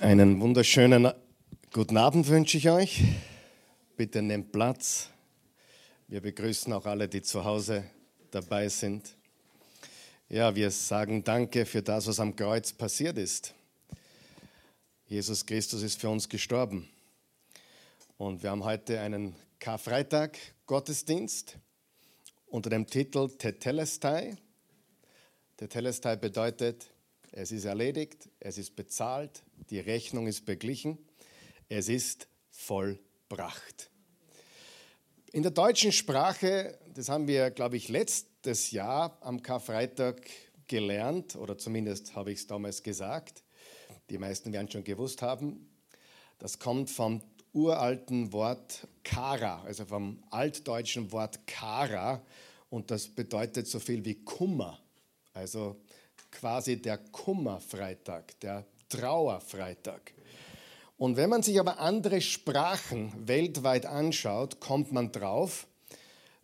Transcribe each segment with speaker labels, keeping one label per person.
Speaker 1: Einen wunderschönen guten Abend wünsche ich euch. Bitte nehmt Platz. Wir begrüßen auch alle, die zu Hause dabei sind. Ja, wir sagen Danke für das, was am Kreuz passiert ist. Jesus Christus ist für uns gestorben. Und wir haben heute einen Karfreitag Gottesdienst unter dem Titel Tetelestai. Tetelestai bedeutet, es ist erledigt, es ist bezahlt, die Rechnung ist beglichen, es ist vollbracht. In der deutschen Sprache, das haben wir, glaube ich, letztes Jahr am Karfreitag gelernt, oder zumindest habe ich es damals gesagt, die meisten werden schon gewusst haben, das kommt vom uralten Wort Kara, also vom altdeutschen Wort Kara, und das bedeutet so viel wie Kummer, also quasi der Kummerfreitag, der Trauerfreitag. Und wenn man sich aber andere Sprachen weltweit anschaut, kommt man drauf,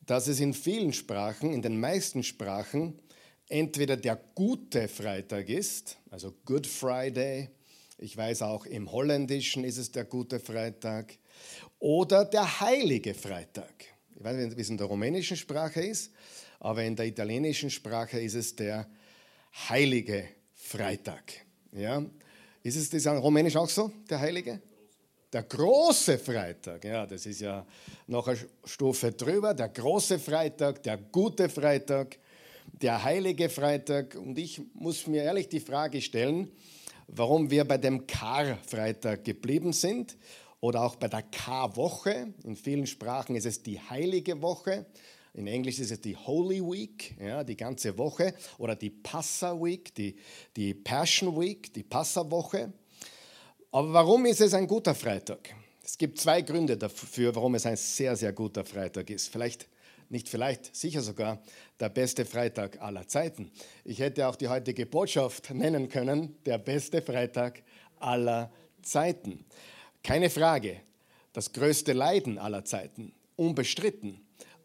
Speaker 1: dass es in vielen Sprachen, in den meisten Sprachen, entweder der gute Freitag ist, also Good Friday, ich weiß auch im Holländischen ist es der gute Freitag, oder der heilige Freitag. Ich weiß nicht, wie es in der rumänischen Sprache ist, aber in der italienischen Sprache ist es der heilige Freitag. Ja? Ist es das rumänisch auch so, der heilige? Der große Freitag, ja, das ist ja noch eine Stufe drüber. Der große Freitag, der gute Freitag, der heilige Freitag. Und ich muss mir ehrlich die Frage stellen, warum wir bei dem Kar-Freitag geblieben sind oder auch bei der K-Woche. In vielen Sprachen ist es die heilige Woche. In Englisch ist es die Holy Week, ja, die ganze Woche, oder die Passa Week, die, die Passion Week, die Passa-Woche. Aber warum ist es ein guter Freitag? Es gibt zwei Gründe dafür, warum es ein sehr, sehr guter Freitag ist. Vielleicht, nicht vielleicht, sicher sogar der beste Freitag aller Zeiten. Ich hätte auch die heutige Botschaft nennen können, der beste Freitag aller Zeiten. Keine Frage, das größte Leiden aller Zeiten, unbestritten.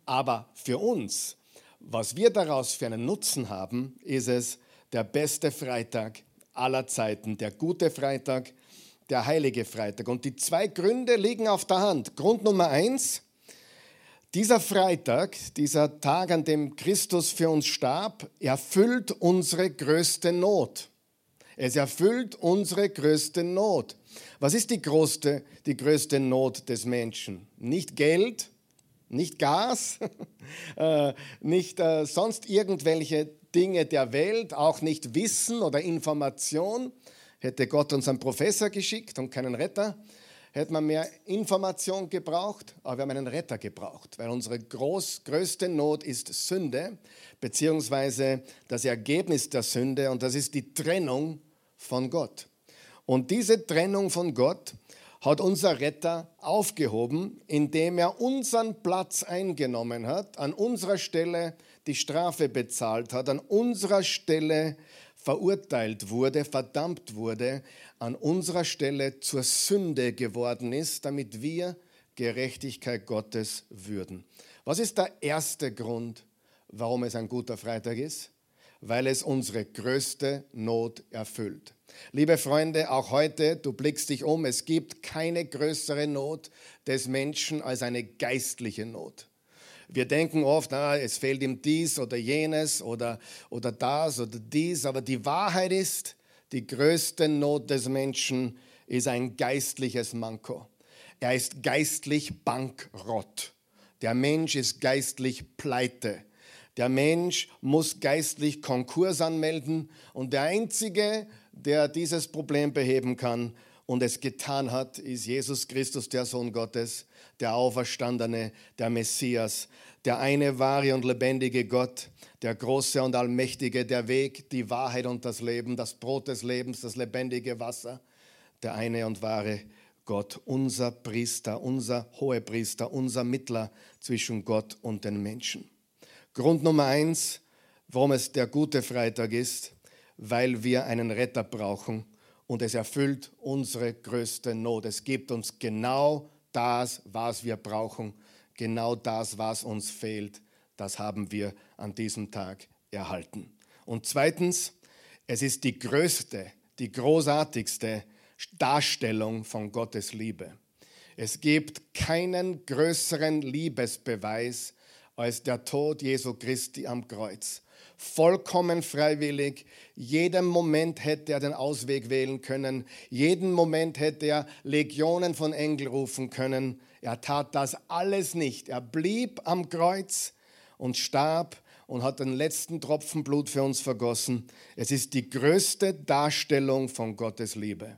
Speaker 1: Aber für uns, was wir daraus für einen Nutzen haben, ist es der beste Freitag aller Zeiten, der gute Freitag, der heilige Freitag. Und die zwei Gründe liegen auf der Hand. Grund Nummer eins, dieser Freitag, dieser Tag, an dem Christus für uns starb, erfüllt unsere größte Not. Es erfüllt unsere größte Not. Was ist die größte, die größte Not des Menschen? Nicht Geld, nicht Gas, äh, nicht äh, sonst irgendwelche Dinge der Welt, auch nicht Wissen oder Information. Hätte Gott uns einen Professor geschickt und keinen Retter, hätte man mehr Information gebraucht, aber wir haben einen Retter gebraucht, weil unsere groß, größte Not ist Sünde, beziehungsweise das Ergebnis der Sünde und das ist die Trennung von Gott. Und diese Trennung von Gott hat unser Retter aufgehoben, indem er unseren Platz eingenommen hat, an unserer Stelle die Strafe bezahlt hat, an unserer Stelle verurteilt wurde, verdammt wurde, an unserer Stelle zur Sünde geworden ist, damit wir Gerechtigkeit Gottes würden. Was ist der erste Grund, warum es ein guter Freitag ist? Weil es unsere größte Not erfüllt. Liebe Freunde, auch heute, du blickst dich um, es gibt keine größere Not des Menschen als eine geistliche Not. Wir denken oft, na, es fehlt ihm dies oder jenes oder, oder das oder dies, aber die Wahrheit ist, die größte Not des Menschen ist ein geistliches Manko. Er ist geistlich bankrott. Der Mensch ist geistlich pleite. Der Mensch muss geistlich Konkurs anmelden und der Einzige, der dieses Problem beheben kann und es getan hat, ist Jesus Christus, der Sohn Gottes, der Auferstandene, der Messias, der eine wahre und lebendige Gott, der große und allmächtige, der Weg, die Wahrheit und das Leben, das Brot des Lebens, das lebendige Wasser, der eine und wahre Gott, unser Priester, unser Hohepriester, unser Mittler zwischen Gott und den Menschen. Grund Nummer eins, warum es der gute Freitag ist, weil wir einen Retter brauchen und es erfüllt unsere größte Not. Es gibt uns genau das, was wir brauchen, genau das, was uns fehlt, das haben wir an diesem Tag erhalten. Und zweitens, es ist die größte, die großartigste Darstellung von Gottes Liebe. Es gibt keinen größeren Liebesbeweis als der Tod Jesu Christi am Kreuz. Vollkommen freiwillig. Jeden Moment hätte er den Ausweg wählen können. Jeden Moment hätte er Legionen von Engeln rufen können. Er tat das alles nicht. Er blieb am Kreuz und starb und hat den letzten Tropfen Blut für uns vergossen. Es ist die größte Darstellung von Gottes Liebe.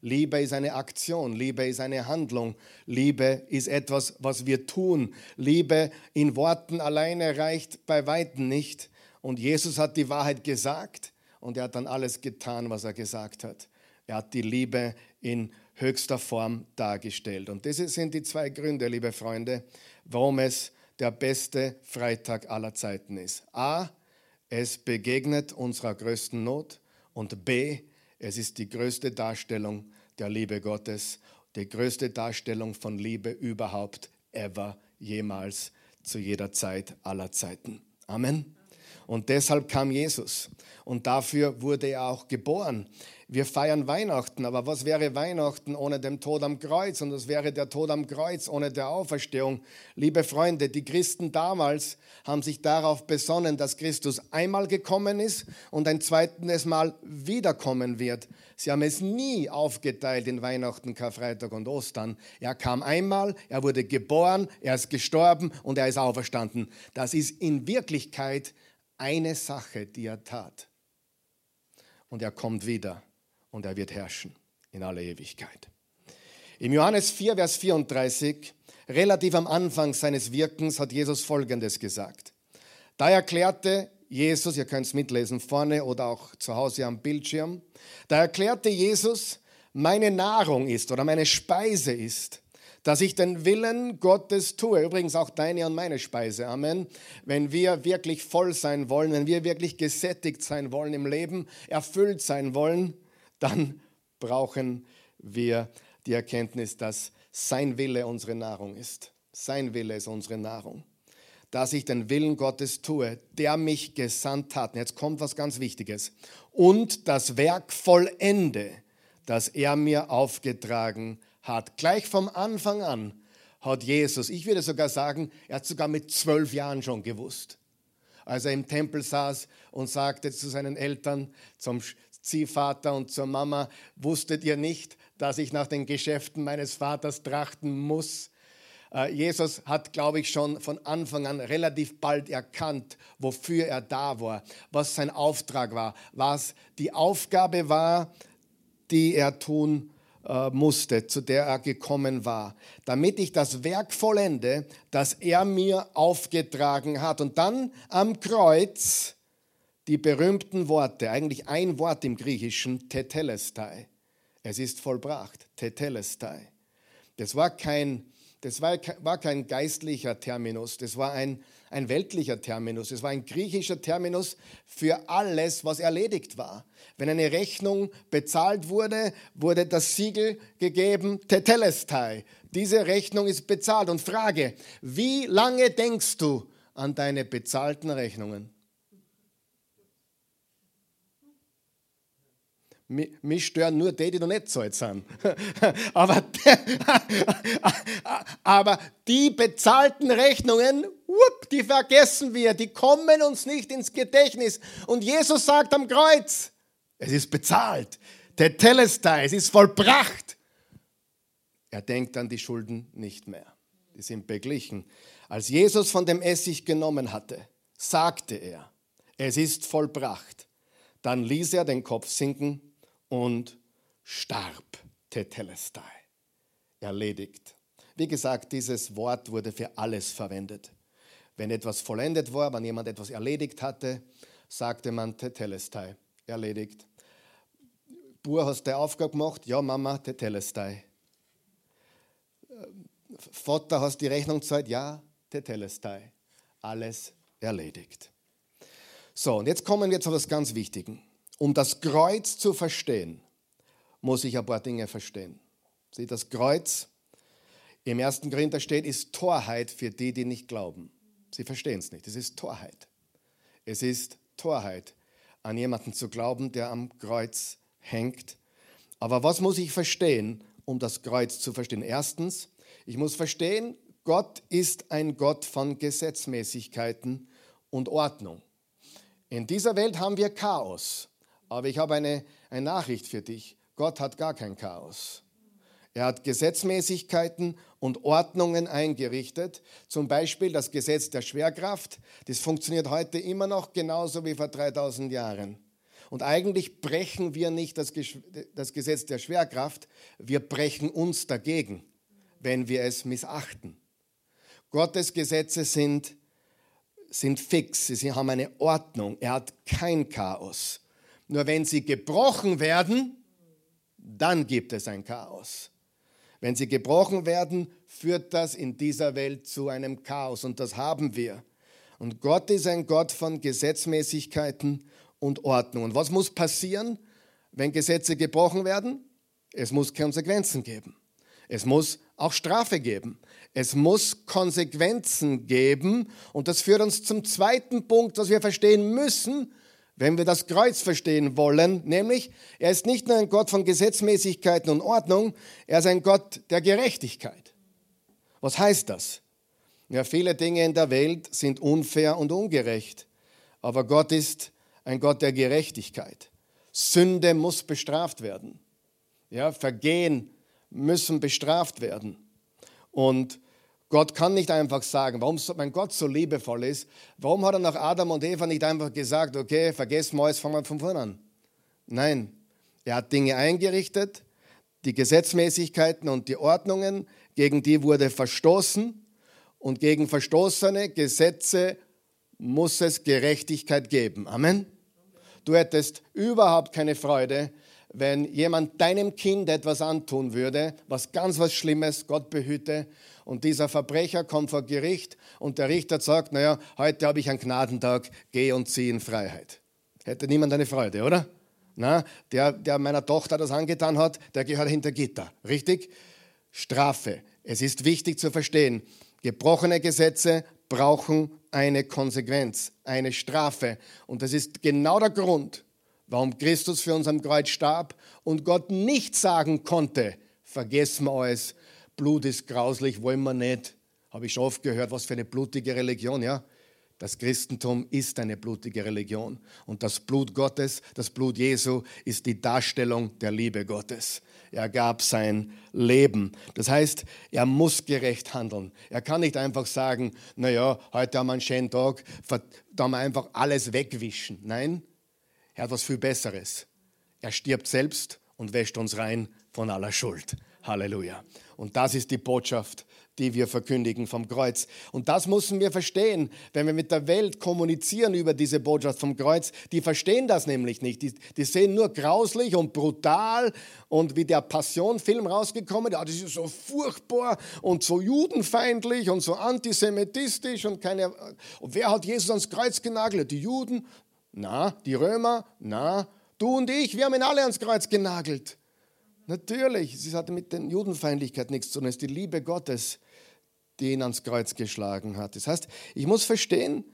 Speaker 1: Liebe ist eine Aktion, Liebe ist eine Handlung, Liebe ist etwas, was wir tun. Liebe in Worten alleine reicht bei weitem nicht. Und Jesus hat die Wahrheit gesagt und er hat dann alles getan, was er gesagt hat. Er hat die Liebe in höchster Form dargestellt. Und das sind die zwei Gründe, liebe Freunde, warum es der beste Freitag aller Zeiten ist. A, es begegnet unserer größten Not und B, es ist die größte Darstellung der Liebe Gottes, die größte Darstellung von Liebe überhaupt, ever, jemals, zu jeder Zeit aller Zeiten. Amen. Und deshalb kam Jesus. Und dafür wurde er auch geboren. Wir feiern Weihnachten, aber was wäre Weihnachten ohne den Tod am Kreuz? Und was wäre der Tod am Kreuz ohne der Auferstehung? Liebe Freunde, die Christen damals haben sich darauf besonnen, dass Christus einmal gekommen ist und ein zweites Mal wiederkommen wird. Sie haben es nie aufgeteilt in Weihnachten, Karfreitag und Ostern. Er kam einmal, er wurde geboren, er ist gestorben und er ist auferstanden. Das ist in Wirklichkeit eine Sache, die er tat. Und er kommt wieder und er wird herrschen in aller Ewigkeit. Im Johannes 4, Vers 34, relativ am Anfang seines Wirkens, hat Jesus Folgendes gesagt. Da erklärte Jesus, ihr könnt es mitlesen vorne oder auch zu Hause am Bildschirm, da erklärte Jesus, meine Nahrung ist oder meine Speise ist, dass ich den Willen Gottes tue. Übrigens auch deine und meine Speise. Amen. Wenn wir wirklich voll sein wollen, wenn wir wirklich gesättigt sein wollen im Leben, erfüllt sein wollen, dann brauchen wir die Erkenntnis, dass sein Wille unsere Nahrung ist. Sein Wille ist unsere Nahrung. Dass ich den Willen Gottes tue, der mich gesandt hat. Und jetzt kommt was ganz Wichtiges. Und das Werk vollende, das er mir aufgetragen hat. Gleich vom Anfang an hat Jesus, ich würde sogar sagen, er hat sogar mit zwölf Jahren schon gewusst, als er im Tempel saß und sagte zu seinen Eltern, zum Ziehvater und zur Mama, wusstet ihr nicht, dass ich nach den Geschäften meines Vaters trachten muss? Äh, Jesus hat, glaube ich, schon von Anfang an relativ bald erkannt, wofür er da war, was sein Auftrag war, was die Aufgabe war, die er tun äh, musste, zu der er gekommen war, damit ich das Werk vollende, das er mir aufgetragen hat. Und dann am Kreuz die berühmten Worte, eigentlich ein Wort im Griechischen, Tetelestai. Es ist vollbracht, Tetelestai. Das war kein, das war, war kein geistlicher Terminus, das war ein, ein weltlicher Terminus, es war ein griechischer Terminus für alles, was erledigt war. Wenn eine Rechnung bezahlt wurde, wurde das Siegel gegeben, Tetelestai. Diese Rechnung ist bezahlt. Und Frage, wie lange denkst du an deine bezahlten Rechnungen? Mich stören nur die, die noch nicht zahlt sind. aber, aber die bezahlten Rechnungen, die vergessen wir, die kommen uns nicht ins Gedächtnis. Und Jesus sagt am Kreuz, es ist bezahlt. Der Telestai, es ist vollbracht. Er denkt an die Schulden nicht mehr. Die sind beglichen. Als Jesus von dem Essig genommen hatte, sagte er, es ist vollbracht. Dann ließ er den Kopf sinken und starb. Tetelestai. Erledigt. Wie gesagt, dieses Wort wurde für alles verwendet. Wenn etwas vollendet war, wenn jemand etwas erledigt hatte, sagte man Tetelestai. Erledigt. Bur, hast du Aufgabe gemacht? Ja, Mama, Tetelestai. Vater, hast die Rechnung gezahlt? Ja, Tetelestai. Alles erledigt. So, und jetzt kommen wir zu etwas ganz Wichtigen. Um das Kreuz zu verstehen, muss ich ein paar Dinge verstehen. Sieh, das Kreuz im ersten Korinther steht, ist Torheit für die, die nicht glauben. Sie verstehen es nicht. Es ist Torheit. Es ist Torheit, an jemanden zu glauben, der am Kreuz hängt. Aber was muss ich verstehen, um das Kreuz zu verstehen? Erstens, ich muss verstehen, Gott ist ein Gott von Gesetzmäßigkeiten und Ordnung. In dieser Welt haben wir Chaos, aber ich habe eine, eine Nachricht für dich. Gott hat gar kein Chaos. Er hat Gesetzmäßigkeiten und Ordnungen eingerichtet, zum Beispiel das Gesetz der Schwerkraft. Das funktioniert heute immer noch genauso wie vor 3000 Jahren. Und eigentlich brechen wir nicht das, das Gesetz der Schwerkraft, wir brechen uns dagegen, wenn wir es missachten. Gottes Gesetze sind, sind fix, sie haben eine Ordnung, er hat kein Chaos. Nur wenn sie gebrochen werden, dann gibt es ein Chaos. Wenn sie gebrochen werden, führt das in dieser Welt zu einem Chaos und das haben wir. Und Gott ist ein Gott von Gesetzmäßigkeiten und Ordnung. Und was muss passieren, wenn Gesetze gebrochen werden? Es muss Konsequenzen geben. Es muss auch Strafe geben. Es muss Konsequenzen geben. Und das führt uns zum zweiten Punkt, was wir verstehen müssen, wenn wir das Kreuz verstehen wollen, nämlich er ist nicht nur ein Gott von Gesetzmäßigkeiten und Ordnung, er ist ein Gott der Gerechtigkeit. Was heißt das? Ja, viele Dinge in der Welt sind unfair und ungerecht, aber Gott ist ein Gott der Gerechtigkeit. Sünde muss bestraft werden. Ja, Vergehen müssen bestraft werden. Und Gott kann nicht einfach sagen, warum mein Gott so liebevoll ist, warum hat er nach Adam und Eva nicht einfach gesagt, okay, vergessen wir es, fangen wir von vorne an. Nein, er hat Dinge eingerichtet, die Gesetzmäßigkeiten und die Ordnungen, gegen die wurde verstoßen und gegen verstoßene Gesetze muss es Gerechtigkeit geben. Amen. Du hättest überhaupt keine Freude, wenn jemand deinem Kind etwas antun würde, was ganz was Schlimmes, Gott behüte, und dieser Verbrecher kommt vor Gericht und der Richter sagt, naja, heute habe ich einen Gnadentag, geh und zieh in Freiheit. Hätte niemand eine Freude, oder? Na, der, der meiner Tochter das angetan hat, der gehört hinter Gitter. Richtig? Strafe. Es ist wichtig zu verstehen, gebrochene Gesetze brauchen eine Konsequenz, eine Strafe. Und das ist genau der Grund, warum Christus für uns am Kreuz starb und Gott nicht sagen konnte, vergessen wir alles, Blut ist grauslich, wollen wir nicht. Habe ich schon oft gehört, was für eine blutige Religion, ja? Das Christentum ist eine blutige Religion. Und das Blut Gottes, das Blut Jesu, ist die Darstellung der Liebe Gottes. Er gab sein Leben. Das heißt, er muss gerecht handeln. Er kann nicht einfach sagen, naja, heute haben wir einen schönen Tag, da wir einfach alles wegwischen. Nein, er hat was viel Besseres. Er stirbt selbst und wäscht uns rein von aller Schuld. Halleluja. Und das ist die Botschaft, die wir verkündigen vom Kreuz. Und das müssen wir verstehen, wenn wir mit der Welt kommunizieren über diese Botschaft vom Kreuz. Die verstehen das nämlich nicht. Die, die sehen nur grauslich und brutal und wie der Passionfilm rausgekommen, ja, das ist so furchtbar und so judenfeindlich und so antisemitistisch und keine. Und wer hat Jesus ans Kreuz genagelt? Die Juden? Na, die Römer? Na, du und ich, wir haben ihn alle ans Kreuz genagelt. Natürlich, es hat mit der Judenfeindlichkeit nichts zu tun, es ist die Liebe Gottes, die ihn ans Kreuz geschlagen hat. Das heißt, ich muss verstehen,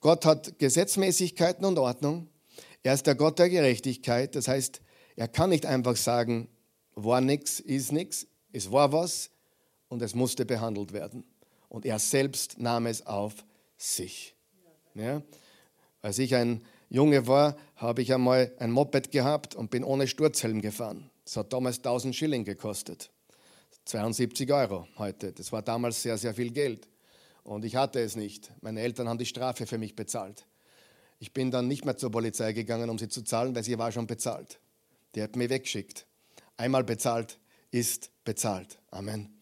Speaker 1: Gott hat Gesetzmäßigkeiten und Ordnung. Er ist der Gott der Gerechtigkeit. Das heißt, er kann nicht einfach sagen, war nichts, ist nichts. Es war was und es musste behandelt werden. Und er selbst nahm es auf sich. Ja? Als ich ein Junge war, habe ich einmal ein Moped gehabt und bin ohne Sturzhelm gefahren. Das hat damals 1000 Schilling gekostet. 72 Euro heute. Das war damals sehr, sehr viel Geld. Und ich hatte es nicht. Meine Eltern haben die Strafe für mich bezahlt. Ich bin dann nicht mehr zur Polizei gegangen, um sie zu zahlen, weil sie war schon bezahlt. Die hat mich weggeschickt. Einmal bezahlt ist bezahlt. Amen.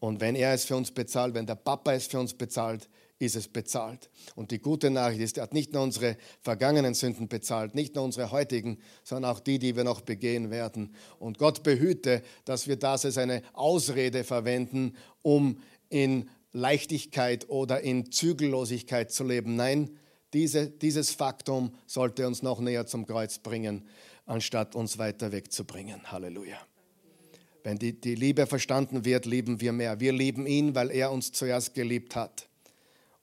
Speaker 1: Und wenn er es für uns bezahlt, wenn der Papa es für uns bezahlt, ist es bezahlt. Und die gute Nachricht ist, er hat nicht nur unsere vergangenen Sünden bezahlt, nicht nur unsere heutigen, sondern auch die, die wir noch begehen werden. Und Gott behüte, dass wir das als eine Ausrede verwenden, um in Leichtigkeit oder in Zügellosigkeit zu leben. Nein, diese, dieses Faktum sollte uns noch näher zum Kreuz bringen, anstatt uns weiter wegzubringen. Halleluja. Wenn die, die Liebe verstanden wird, lieben wir mehr. Wir lieben ihn, weil er uns zuerst geliebt hat.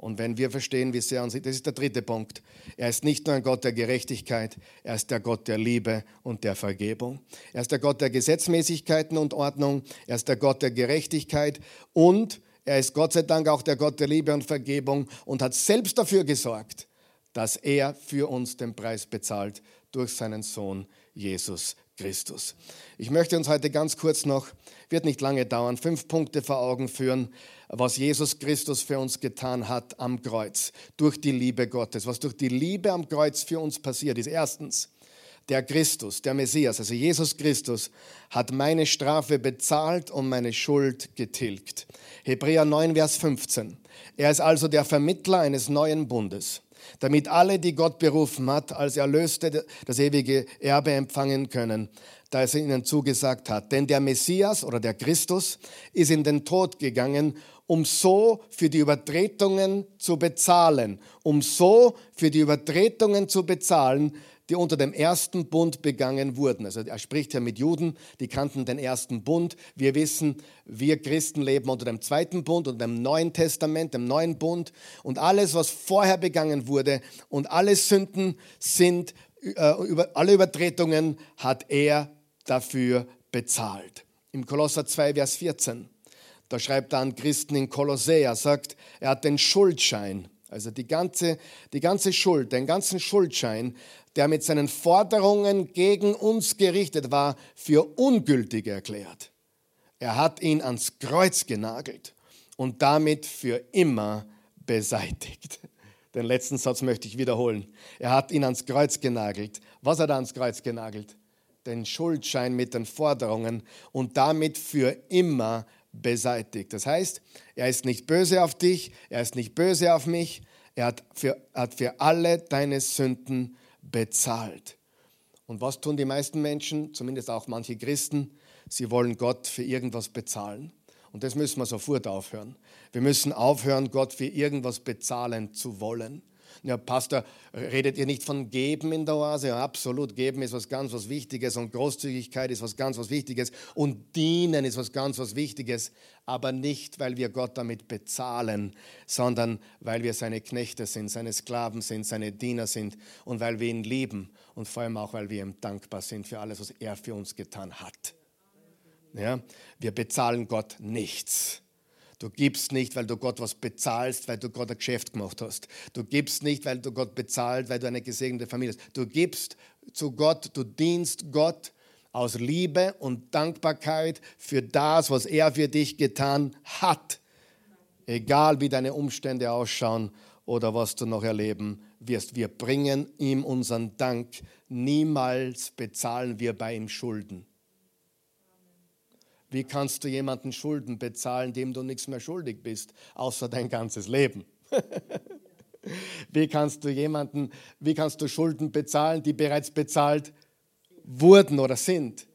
Speaker 1: Und wenn wir verstehen, wie sehr uns, das ist der dritte Punkt. Er ist nicht nur ein Gott der Gerechtigkeit, er ist der Gott der Liebe und der Vergebung. Er ist der Gott der Gesetzmäßigkeiten und Ordnung. Er ist der Gott der Gerechtigkeit und er ist Gott sei Dank auch der Gott der Liebe und Vergebung und hat selbst dafür gesorgt, dass er für uns den Preis bezahlt durch seinen Sohn Jesus Christus. Ich möchte uns heute ganz kurz noch, wird nicht lange dauern, fünf Punkte vor Augen führen, was Jesus Christus für uns getan hat am Kreuz, durch die Liebe Gottes, was durch die Liebe am Kreuz für uns passiert ist. Erstens, der Christus, der Messias, also Jesus Christus, hat meine Strafe bezahlt und meine Schuld getilgt. Hebräer 9, Vers 15. Er ist also der Vermittler eines neuen Bundes, damit alle, die Gott berufen hat, als Erlöste das ewige Erbe empfangen können, da es ihnen zugesagt hat. Denn der Messias oder der Christus ist in den Tod gegangen, um so für die Übertretungen zu bezahlen, um so für die Übertretungen zu bezahlen, die unter dem ersten Bund begangen wurden. Also er spricht ja mit Juden, die kannten den ersten Bund. Wir wissen, wir Christen leben unter dem zweiten Bund und dem Neuen Testament, dem neuen Bund. Und alles, was vorher begangen wurde und alle Sünden sind, äh, über, alle Übertretungen hat er dafür bezahlt. Im Kolosser 2, Vers 14, da schreibt er an Christen in Kolossä, er sagt, er hat den Schuldschein, also die ganze, die ganze Schuld, den ganzen Schuldschein der mit seinen Forderungen gegen uns gerichtet war, für ungültig erklärt. Er hat ihn ans Kreuz genagelt und damit für immer beseitigt. Den letzten Satz möchte ich wiederholen. Er hat ihn ans Kreuz genagelt. Was hat er ans Kreuz genagelt? Den Schuldschein mit den Forderungen und damit für immer beseitigt. Das heißt, er ist nicht böse auf dich, er ist nicht böse auf mich, er hat für, hat für alle deine Sünden bezahlt. Und was tun die meisten Menschen, zumindest auch manche Christen? Sie wollen Gott für irgendwas bezahlen. Und das müssen wir sofort aufhören. Wir müssen aufhören, Gott für irgendwas bezahlen zu wollen. Ja, Pastor, redet ihr nicht von Geben in der Oase? Ja, absolut. Geben ist was ganz was Wichtiges und Großzügigkeit ist was ganz was Wichtiges und Dienen ist was ganz was Wichtiges. Aber nicht, weil wir Gott damit bezahlen, sondern weil wir seine Knechte sind, seine Sklaven sind, seine Diener sind und weil wir ihn lieben und vor allem auch, weil wir ihm dankbar sind für alles, was er für uns getan hat. Ja, wir bezahlen Gott nichts. Du gibst nicht, weil du Gott was bezahlst, weil du Gott ein Geschäft gemacht hast. Du gibst nicht, weil du Gott bezahlt, weil du eine gesegnete Familie hast. Du gibst zu Gott, du dienst Gott aus Liebe und Dankbarkeit für das, was er für dich getan hat. Egal wie deine Umstände ausschauen oder was du noch erleben wirst. Wir bringen ihm unseren Dank. Niemals bezahlen wir bei ihm Schulden. Wie kannst du jemanden Schulden bezahlen, dem du nichts mehr schuldig bist, außer dein ganzes Leben? wie kannst du jemanden, wie kannst du Schulden bezahlen, die bereits bezahlt wurden oder sind?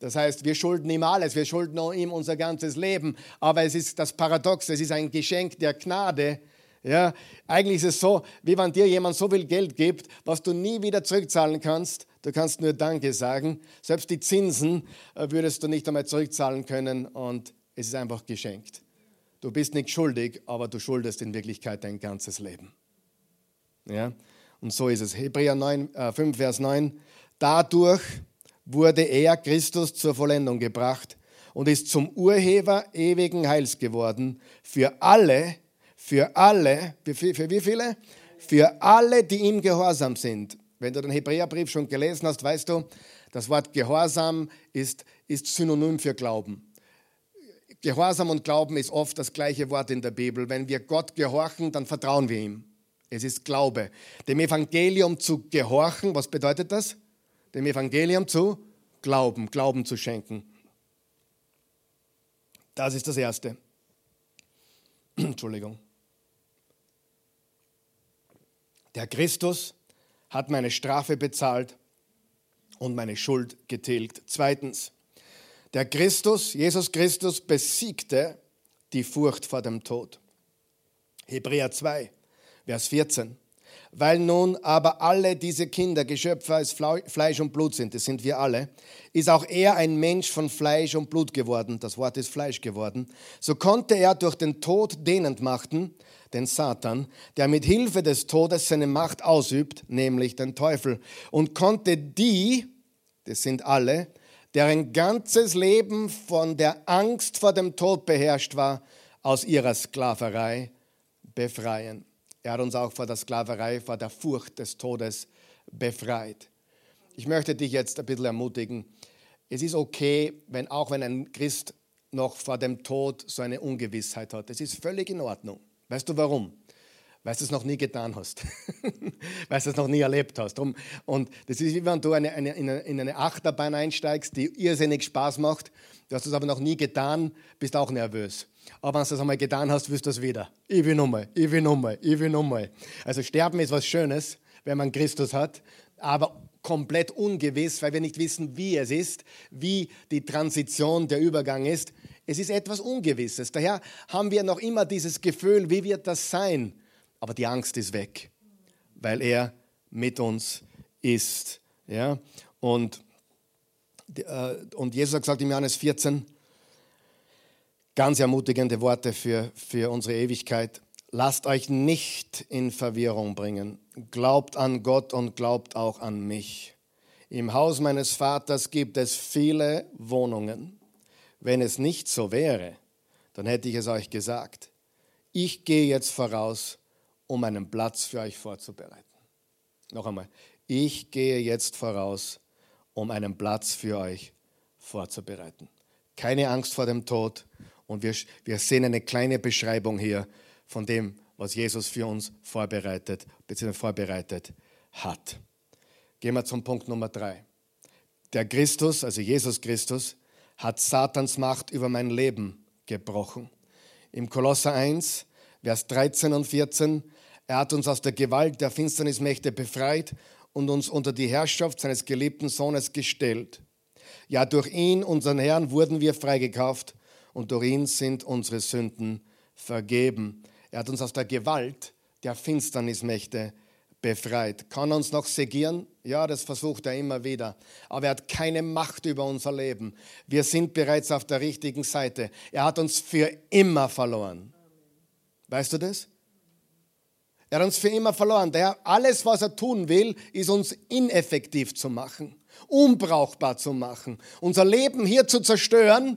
Speaker 1: Das heißt, wir schulden ihm alles, wir schulden ihm unser ganzes Leben, aber es ist das Paradox, es ist ein Geschenk der Gnade. Ja, eigentlich ist es so, wie wenn dir jemand so viel Geld gibt, was du nie wieder zurückzahlen kannst, Du kannst nur Danke sagen. Selbst die Zinsen äh, würdest du nicht einmal zurückzahlen können und es ist einfach geschenkt. Du bist nicht schuldig, aber du schuldest in Wirklichkeit dein ganzes Leben. Ja? Und so ist es. Hebräer 9, äh, 5, Vers 9. Dadurch wurde er, Christus, zur Vollendung gebracht und ist zum Urheber ewigen Heils geworden für alle, für alle, für, wie viele? Für alle, die ihm gehorsam sind wenn du den Hebräerbrief schon gelesen hast, weißt du, das Wort Gehorsam ist, ist synonym für Glauben. Gehorsam und Glauben ist oft das gleiche Wort in der Bibel. Wenn wir Gott gehorchen, dann vertrauen wir ihm. Es ist Glaube. Dem Evangelium zu gehorchen, was bedeutet das? Dem Evangelium zu glauben, Glauben zu schenken. Das ist das Erste. Entschuldigung. Der Christus hat meine Strafe bezahlt und meine Schuld getilgt. Zweitens, der Christus, Jesus Christus, besiegte die Furcht vor dem Tod. Hebräer 2, Vers 14. Weil nun aber alle diese Kinder Geschöpfe aus Fleisch und Blut sind, das sind wir alle, ist auch er ein Mensch von Fleisch und Blut geworden, das Wort ist Fleisch geworden, so konnte er durch den Tod den entmachten, den Satan, der mit Hilfe des Todes seine Macht ausübt, nämlich den Teufel, und konnte die, das sind alle, deren ganzes Leben von der Angst vor dem Tod beherrscht war, aus ihrer Sklaverei befreien. Er hat uns auch vor der Sklaverei, vor der Furcht des Todes befreit. Ich möchte dich jetzt ein bisschen ermutigen. Es ist okay, wenn auch wenn ein Christ noch vor dem Tod so eine Ungewissheit hat. Es ist völlig in Ordnung. Weißt du warum? Weil du es noch nie getan hast. Weil du es noch nie erlebt hast. Und das ist wie wenn du eine, eine, in eine Achterbahn einsteigst, die irrsinnig Spaß macht. Du hast es aber noch nie getan, bist auch nervös. Aber wenn du das einmal getan hast, wirst du es wieder. Ich will nochmal, ich will nochmal, ich will nochmal. Also Sterben ist was Schönes, wenn man Christus hat, aber komplett ungewiss, weil wir nicht wissen, wie es ist, wie die Transition, der Übergang ist. Es ist etwas Ungewisses. Daher haben wir noch immer dieses Gefühl, wie wird das sein? Aber die Angst ist weg, weil er mit uns ist. Ja? Und, äh, und Jesus hat gesagt im Johannes 14, Ganz ermutigende Worte für, für unsere Ewigkeit. Lasst euch nicht in Verwirrung bringen. Glaubt an Gott und glaubt auch an mich. Im Haus meines Vaters gibt es viele Wohnungen. Wenn es nicht so wäre, dann hätte ich es euch gesagt. Ich gehe jetzt voraus, um einen Platz für euch vorzubereiten. Noch einmal, ich gehe jetzt voraus, um einen Platz für euch vorzubereiten. Keine Angst vor dem Tod und wir, wir sehen eine kleine Beschreibung hier von dem, was Jesus für uns vorbereitet, bzw. vorbereitet hat. Gehen wir zum Punkt Nummer drei. Der Christus, also Jesus Christus, hat Satans Macht über mein Leben gebrochen. Im Kolosser 1, Vers 13 und 14, er hat uns aus der Gewalt der Finsternismächte befreit und uns unter die Herrschaft seines geliebten Sohnes gestellt. Ja, durch ihn, unseren Herrn, wurden wir freigekauft und durch ihn sind unsere Sünden vergeben. Er hat uns aus der Gewalt der Finsternismächte befreit. Kann er uns noch segieren? Ja, das versucht er immer wieder. Aber er hat keine Macht über unser Leben. Wir sind bereits auf der richtigen Seite. Er hat uns für immer verloren. Weißt du das? Er hat uns für immer verloren. Daher alles, was er tun will, ist uns ineffektiv zu machen, unbrauchbar zu machen, unser Leben hier zu zerstören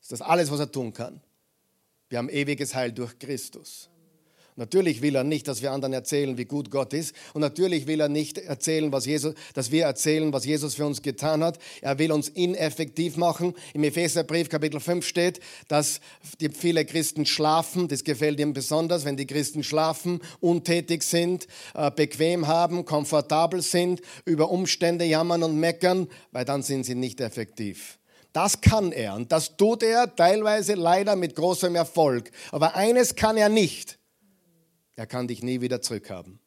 Speaker 1: ist das alles, was er tun kann. Wir haben ewiges Heil durch Christus. Natürlich will er nicht, dass wir anderen erzählen, wie gut Gott ist. Und natürlich will er nicht erzählen, was Jesus, dass wir erzählen, was Jesus für uns getan hat. Er will uns ineffektiv machen. Im Epheserbrief Kapitel 5 steht, dass die viele Christen schlafen. Das gefällt ihm besonders, wenn die Christen schlafen, untätig sind, äh, bequem haben, komfortabel sind, über Umstände jammern und meckern, weil dann sind sie nicht effektiv. Das kann er und das tut er teilweise leider mit großem Erfolg. Aber eines kann er nicht. Er kann dich nie wieder zurückhaben.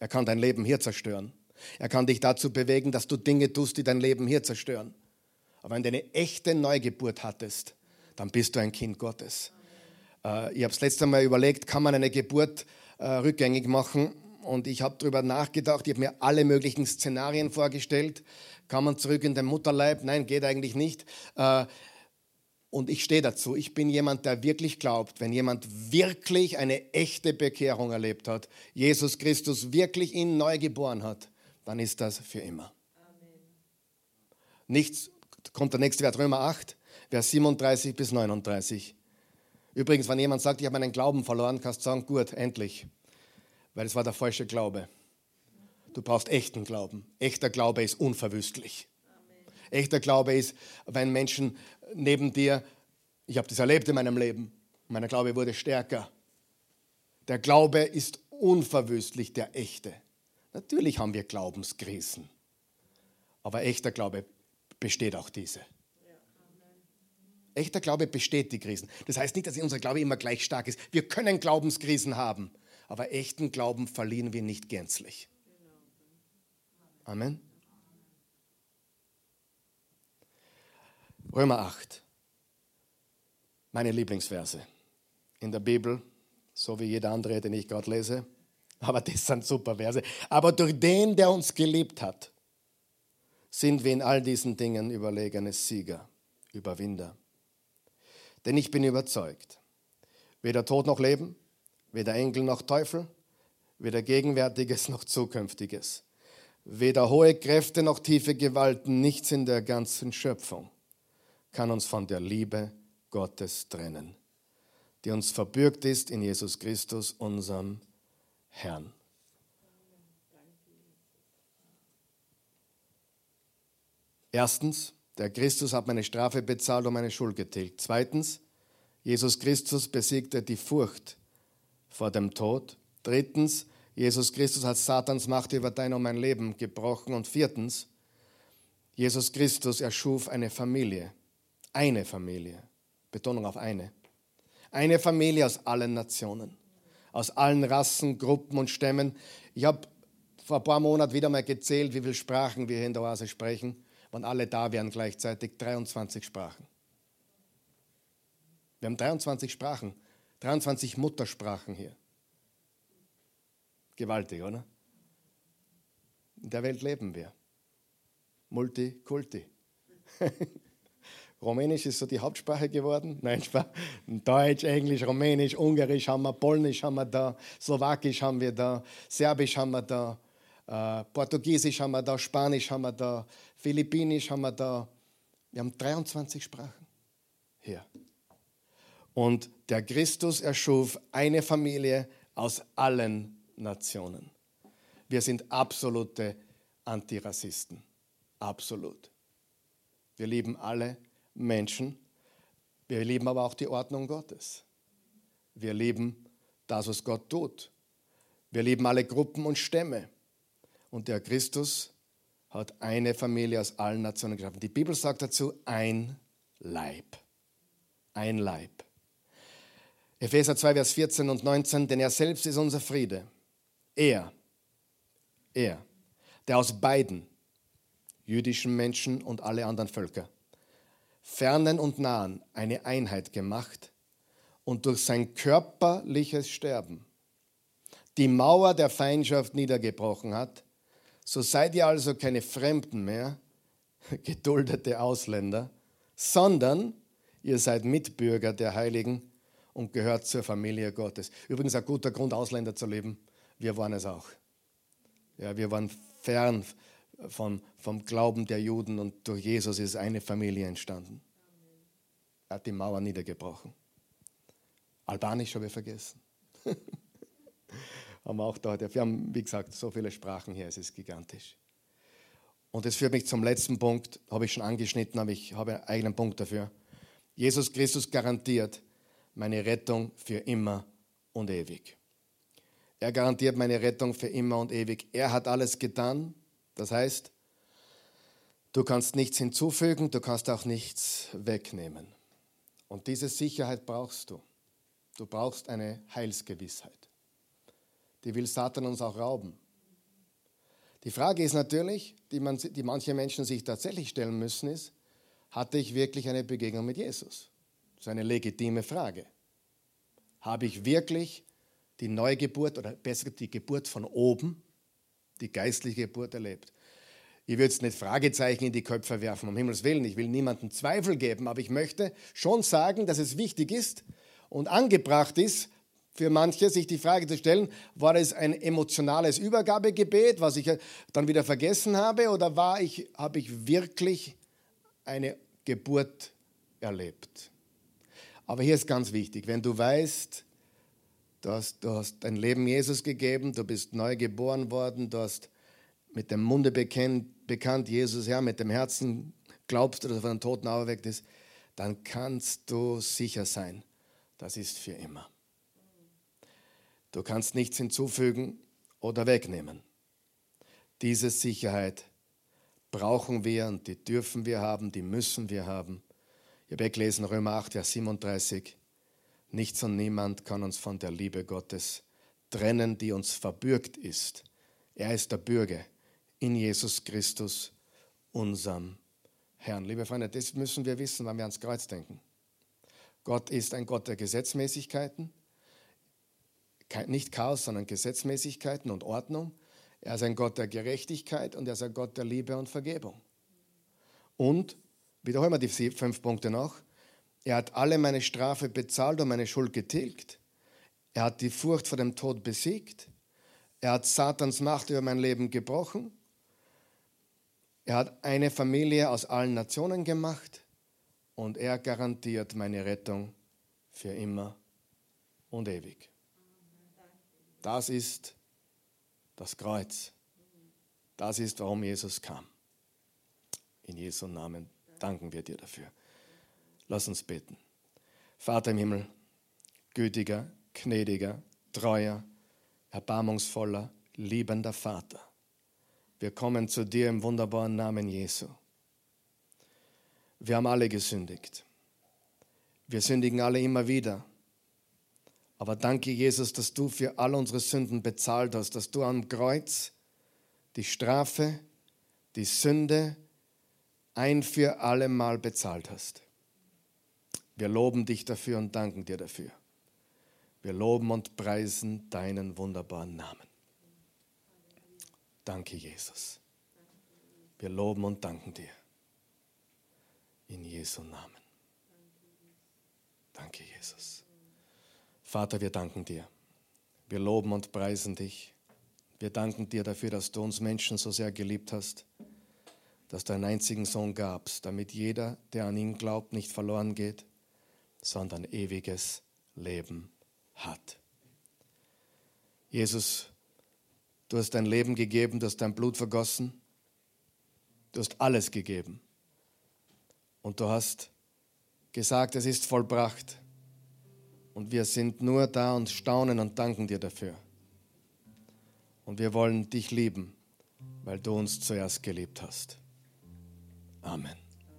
Speaker 1: Er kann dein Leben hier zerstören. Er kann dich dazu bewegen, dass du Dinge tust, die dein Leben hier zerstören. Aber wenn du eine echte Neugeburt hattest, dann bist du ein Kind Gottes. Äh, ich habe das letzte Mal überlegt, kann man eine Geburt äh, rückgängig machen? Und ich habe darüber nachgedacht, ich habe mir alle möglichen Szenarien vorgestellt. Kann man zurück in den Mutterleib? Nein, geht eigentlich nicht. Äh, und ich stehe dazu. Ich bin jemand, der wirklich glaubt, wenn jemand wirklich eine echte Bekehrung erlebt hat, Jesus Christus wirklich ihn neu geboren hat, dann ist das für immer. Amen. Nichts, kommt der nächste Wert, Römer 8, Vers 37 bis 39. Übrigens, wenn jemand sagt, ich habe meinen Glauben verloren, kannst du sagen, gut, endlich. Weil es war der falsche Glaube. Du brauchst echten Glauben. Echter Glaube ist unverwüstlich. Echter Glaube ist, wenn Menschen neben dir, ich habe das erlebt in meinem Leben, mein Glaube wurde stärker. Der Glaube ist unverwüstlich der echte. Natürlich haben wir Glaubenskrisen, aber echter Glaube besteht auch diese. Echter Glaube besteht die Krisen. Das heißt nicht, dass unser Glaube immer gleich stark ist. Wir können Glaubenskrisen haben, aber echten Glauben verlieren wir nicht gänzlich. Amen. Römer 8. Meine Lieblingsverse in der Bibel, so wie jeder andere, den ich gerade lese. Aber das sind super Verse. Aber durch den, der uns geliebt hat, sind wir in all diesen Dingen überlegene Sieger, Überwinder. Denn ich bin überzeugt, weder Tod noch Leben, weder Engel noch Teufel, weder Gegenwärtiges noch Zukünftiges, weder hohe Kräfte noch tiefe Gewalten, nichts in der ganzen Schöpfung kann uns von der Liebe Gottes trennen, die uns verbürgt ist in Jesus Christus, unserem Herrn. Erstens, der Christus hat meine Strafe bezahlt und meine Schuld getilgt. Zweitens, Jesus Christus besiegte die Furcht vor dem Tod. Drittens, Jesus Christus hat Satans Macht über dein und mein Leben gebrochen. Und viertens, Jesus Christus erschuf eine Familie. Eine Familie. Betonung auf eine. Eine Familie aus allen Nationen, aus allen Rassen, Gruppen und Stämmen. Ich habe vor ein paar Monaten wieder mal gezählt, wie viele Sprachen wir hier in der Oase sprechen wenn alle da wären gleichzeitig, 23 Sprachen. Wir haben 23 Sprachen, 23 Muttersprachen hier. Gewaltig, oder? In der Welt leben wir. Multikulti. Rumänisch ist so die Hauptsprache geworden. Nein, Deutsch, Englisch, Rumänisch, Ungarisch haben wir, Polnisch haben wir da, Slowakisch haben wir da, Serbisch haben wir da, äh, Portugiesisch haben wir da, Spanisch haben wir da, Philippinisch haben wir da. Wir haben 23 Sprachen hier. Und der Christus erschuf eine Familie aus allen Nationen. Wir sind absolute Antirassisten. Absolut. Wir lieben alle Menschen. Wir lieben aber auch die Ordnung Gottes. Wir lieben das, was Gott tut. Wir lieben alle Gruppen und Stämme. Und der Christus hat eine Familie aus allen Nationen geschaffen. Die Bibel sagt dazu ein Leib. Ein Leib. Epheser 2, Vers 14 und 19, denn er selbst ist unser Friede. Er, er, der aus beiden, jüdischen Menschen und alle anderen Völker, fernen und nahen, eine Einheit gemacht und durch sein körperliches Sterben die Mauer der Feindschaft niedergebrochen hat, so seid ihr also keine Fremden mehr, geduldete Ausländer, sondern ihr seid Mitbürger der Heiligen und gehört zur Familie Gottes. Übrigens ein guter Grund, Ausländer zu leben. Wir waren es auch. Ja, wir waren fern von, vom Glauben der Juden und durch Jesus ist eine Familie entstanden. Er hat die Mauer niedergebrochen. Albanisch habe ich vergessen. haben wir auch da. Wir haben, wie gesagt, so viele Sprachen hier, es ist gigantisch. Und das führt mich zum letzten Punkt, habe ich schon angeschnitten, aber ich habe einen eigenen Punkt dafür. Jesus Christus garantiert meine Rettung für immer und ewig. Er garantiert meine Rettung für immer und ewig. Er hat alles getan. Das heißt, du kannst nichts hinzufügen, du kannst auch nichts wegnehmen. Und diese Sicherheit brauchst du. Du brauchst eine Heilsgewissheit die will Satan uns auch rauben. Die Frage ist natürlich, die, man, die manche Menschen sich tatsächlich stellen müssen, ist, hatte ich wirklich eine Begegnung mit Jesus? Das ist eine legitime Frage. Habe ich wirklich die Neugeburt oder besser die Geburt von oben, die geistliche Geburt erlebt? Ich würde jetzt nicht Fragezeichen in die Köpfe werfen, um Himmels Willen. Ich will niemandem Zweifel geben, aber ich möchte schon sagen, dass es wichtig ist und angebracht ist, für manche, sich die Frage zu stellen, war es ein emotionales Übergabegebet, was ich dann wieder vergessen habe, oder war ich, habe ich wirklich eine Geburt erlebt? Aber hier ist ganz wichtig, wenn du weißt, du hast, du hast dein Leben Jesus gegeben, du bist neu geboren worden, du hast mit dem Munde bekannt, bekannt Jesus, ja, mit dem Herzen glaubst du, dass er von den Toten auferweckt ist, dann kannst du sicher sein, das ist für immer. Du kannst nichts hinzufügen oder wegnehmen. Diese Sicherheit brauchen wir und die dürfen wir haben, die müssen wir haben. Ich habe gelesen Römer 8, Vers 37. Nichts und niemand kann uns von der Liebe Gottes trennen, die uns verbürgt ist. Er ist der Bürger in Jesus Christus, unserem Herrn. Liebe Freunde, das müssen wir wissen, wenn wir ans Kreuz denken. Gott ist ein Gott der Gesetzmäßigkeiten nicht Chaos, sondern Gesetzmäßigkeiten und Ordnung. Er ist ein Gott der Gerechtigkeit und er ist ein Gott der Liebe und Vergebung. Und, wiederholen wir die fünf Punkte noch, er hat alle meine Strafe bezahlt und meine Schuld getilgt. Er hat die Furcht vor dem Tod besiegt. Er hat Satans Macht über mein Leben gebrochen. Er hat eine Familie aus allen Nationen gemacht und er garantiert meine Rettung für immer und ewig. Das ist das Kreuz. Das ist, warum Jesus kam. In Jesu Namen danken wir dir dafür. Lass uns beten. Vater im Himmel, gütiger, gnädiger, treuer, erbarmungsvoller, liebender Vater. Wir kommen zu dir im wunderbaren Namen Jesu. Wir haben alle gesündigt. Wir sündigen alle immer wieder. Aber danke, Jesus, dass du für all unsere Sünden bezahlt hast, dass du am Kreuz die Strafe, die Sünde ein für alle Mal bezahlt hast. Wir loben dich dafür und danken dir dafür. Wir loben und preisen deinen wunderbaren Namen. Danke, Jesus. Wir loben und danken dir. In Jesu Namen. Danke, Jesus. Vater, wir danken dir. Wir loben und preisen dich. Wir danken dir dafür, dass du uns Menschen so sehr geliebt hast, dass du einen einzigen Sohn gabst, damit jeder, der an ihn glaubt, nicht verloren geht, sondern ewiges Leben hat. Jesus, du hast dein Leben gegeben, du hast dein Blut vergossen, du hast alles gegeben. Und du hast gesagt, es ist vollbracht. Und wir sind nur da und staunen und danken dir dafür. Und wir wollen dich lieben, weil du uns zuerst geliebt hast. Amen.